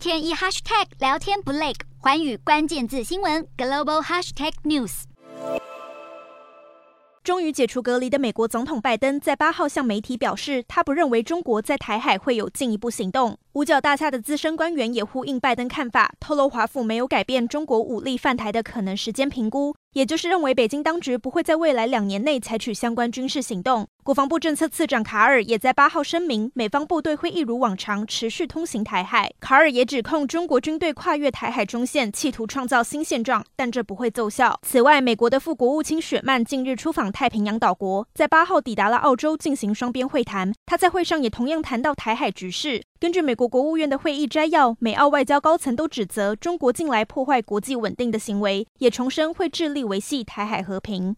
天一 hashtag 聊天不累，寰宇关键字新闻 global hashtag news。终于解除隔离的美国总统拜登在八号向媒体表示，他不认为中国在台海会有进一步行动。五角大厦的资深官员也呼应拜登看法，透露华府没有改变中国武力犯台的可能时间评估。也就是认为，北京当局不会在未来两年内采取相关军事行动。国防部政策次长卡尔也在八号声明，美方部队会一如往常持续通行台海。卡尔也指控中国军队跨越台海中线，企图创造新现状，但这不会奏效。此外，美国的副国务卿雪曼近日出访太平洋岛国，在八号抵达了澳洲进行双边会谈。他在会上也同样谈到台海局势。根据美国国务院的会议摘要，美澳外交高层都指责中国近来破坏国际稳定的行为，也重申会致力维系台海和平。